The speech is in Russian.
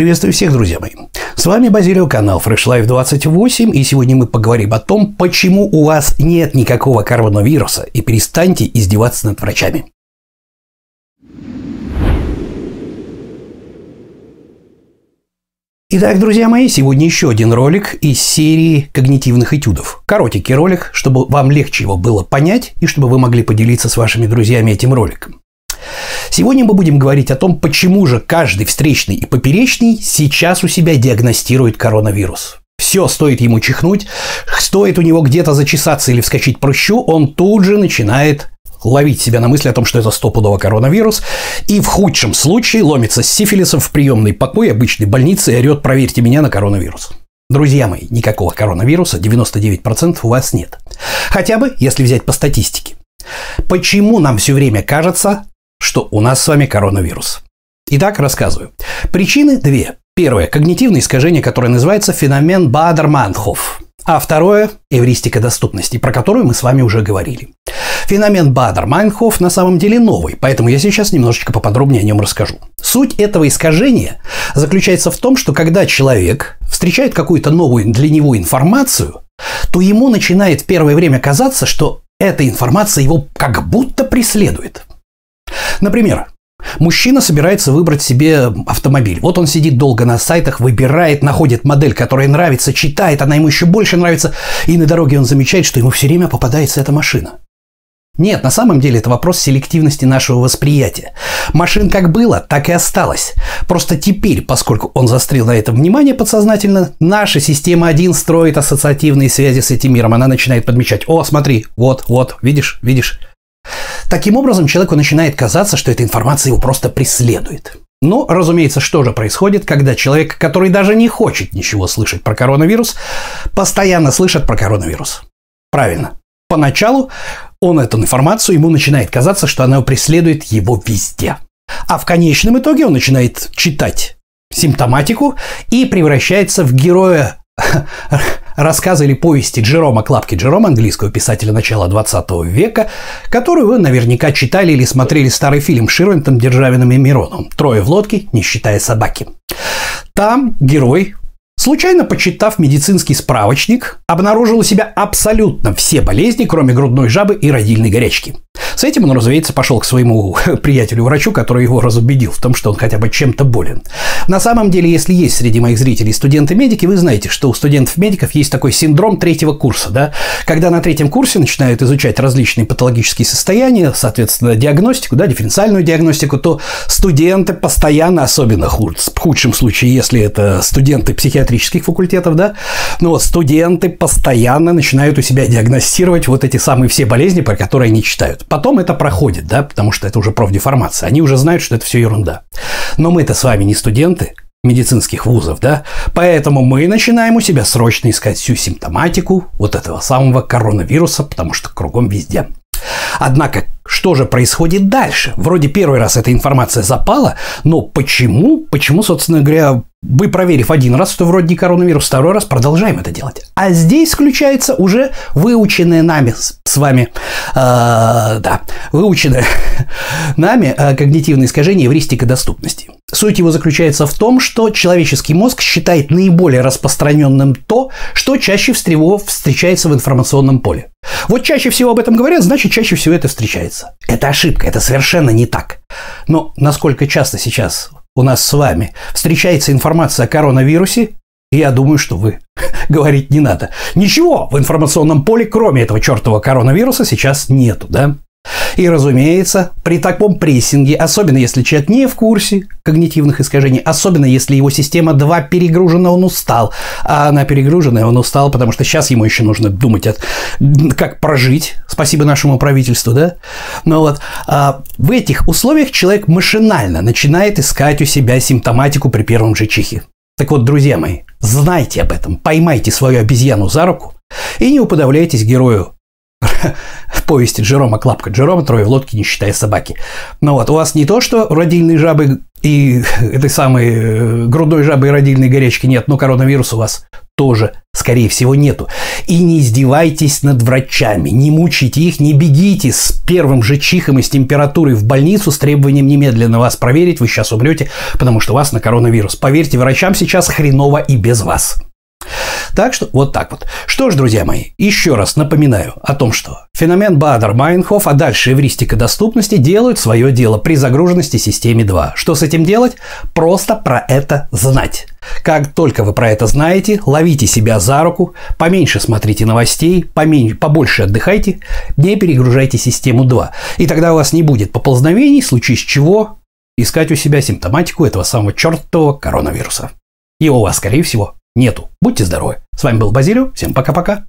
Приветствую всех, друзья мои. С вами Базилио, канал Fresh Life 28, и сегодня мы поговорим о том, почему у вас нет никакого коронавируса, и перестаньте издеваться над врачами. Итак, друзья мои, сегодня еще один ролик из серии когнитивных этюдов. Коротенький ролик, чтобы вам легче его было понять и чтобы вы могли поделиться с вашими друзьями этим роликом. Сегодня мы будем говорить о том, почему же каждый встречный и поперечный сейчас у себя диагностирует коронавирус. Все, стоит ему чихнуть, стоит у него где-то зачесаться или вскочить прыщу, он тут же начинает ловить себя на мысли о том, что это стопудово коронавирус, и в худшем случае ломится с сифилисом в приемный покой обычной больницы и орет «проверьте меня на коронавирус». Друзья мои, никакого коронавируса 99% у вас нет. Хотя бы, если взять по статистике. Почему нам все время кажется, что у нас с вами коронавирус? Итак, рассказываю. Причины две. Первое – когнитивное искажение, которое называется феномен Баадер-Майнхоф. А второе – эвристика доступности, про которую мы с вами уже говорили. Феномен Баадер-Майнхоф на самом деле новый, поэтому я сейчас немножечко поподробнее о нем расскажу. Суть этого искажения заключается в том, что когда человек встречает какую-то новую для него информацию, то ему начинает первое время казаться, что эта информация его как будто преследует. Например, Мужчина собирается выбрать себе автомобиль. Вот он сидит долго на сайтах, выбирает, находит модель, которая нравится, читает, она ему еще больше нравится, и на дороге он замечает, что ему все время попадается эта машина. Нет, на самом деле это вопрос селективности нашего восприятия. Машин как было, так и осталось. Просто теперь, поскольку он застрял на этом внимание подсознательно, наша система 1 строит ассоциативные связи с этим миром. Она начинает подмечать, о, смотри, вот, вот, видишь, видишь. Таким образом, человеку начинает казаться, что эта информация его просто преследует. Но, разумеется, что же происходит, когда человек, который даже не хочет ничего слышать про коронавирус, постоянно слышит про коронавирус? Правильно. Поначалу он эту информацию, ему начинает казаться, что она преследует его везде. А в конечном итоге он начинает читать симптоматику и превращается в героя рассказа или повести Джерома Клапки Джерома, английского писателя начала 20 века, которую вы наверняка читали или смотрели старый фильм Ширвинтом, Державиным и Мироном «Трое в лодке, не считая собаки». Там герой Случайно почитав медицинский справочник, обнаружил у себя абсолютно все болезни, кроме грудной жабы и родильной горячки. С этим он, разумеется, пошел к своему приятелю-врачу, который его разубедил в том, что он хотя бы чем-то болен. На самом деле, если есть среди моих зрителей студенты-медики, вы знаете, что у студентов-медиков есть такой синдром третьего курса, да? Когда на третьем курсе начинают изучать различные патологические состояния, соответственно, диагностику, да, дифференциальную диагностику, то студенты постоянно, особенно худ, в худшем случае, если это студенты психиатрических факультетов, да, но студенты постоянно начинают у себя диагностировать вот эти самые все болезни, про которые они читают. Потом Потом это проходит, да, потому что это уже профдеформация. Они уже знают, что это все ерунда. Но мы-то с вами не студенты медицинских вузов, да, поэтому мы начинаем у себя срочно искать всю симптоматику вот этого самого коронавируса, потому что кругом везде. Однако, что же происходит дальше? Вроде первый раз эта информация запала, но почему, почему, собственно говоря, вы, проверив один раз, что вроде не коронавирус, второй раз продолжаем это делать. А здесь включается уже выученное нами с вами, э, да, выученное нами э, когнитивное искажение эвристика доступности. Суть его заключается в том, что человеческий мозг считает наиболее распространенным то, что чаще всего встречается в информационном поле. Вот чаще всего об этом говорят, значит, чаще всего это встречается. Это ошибка, это совершенно не так. Но насколько часто сейчас у нас с вами встречается информация о коронавирусе, я думаю, что вы говорить не надо. Ничего в информационном поле, кроме этого чертового коронавируса, сейчас нету, да? И, разумеется, при таком прессинге, особенно если человек не в курсе когнитивных искажений, особенно если его система 2 перегружена, он устал, а она перегружена, он устал, потому что сейчас ему еще нужно думать, от, как прожить, спасибо нашему правительству, да? Но вот а, в этих условиях человек машинально начинает искать у себя симптоматику при первом же чихе. Так вот, друзья мои, знайте об этом, поймайте свою обезьяну за руку и не уподавляйтесь герою повести Джерома Клапка Джерома «Трое в лодке, не считая собаки». Но вот у вас не то, что родильные жабы и этой самой э, грудной жабы и родильной горячки нет, но коронавирус у вас тоже, скорее всего, нету. И не издевайтесь над врачами, не мучите их, не бегите с первым же чихом и с температурой в больницу с требованием немедленно вас проверить, вы сейчас умрете, потому что у вас на коронавирус. Поверьте, врачам сейчас хреново и без вас. Так что вот так вот. Что ж, друзья мои, еще раз напоминаю о том, что феномен Баадер-Майнхоф, а дальше эвристика доступности делают свое дело при загруженности системе 2. Что с этим делать? Просто про это знать. Как только вы про это знаете, ловите себя за руку, поменьше смотрите новостей, поменьше, побольше отдыхайте, не перегружайте систему 2. И тогда у вас не будет поползновений, в случае чего искать у себя симптоматику этого самого чертового коронавируса. Его у вас, скорее всего, нету. Будьте здоровы. С вами был Базилио. Всем пока-пока.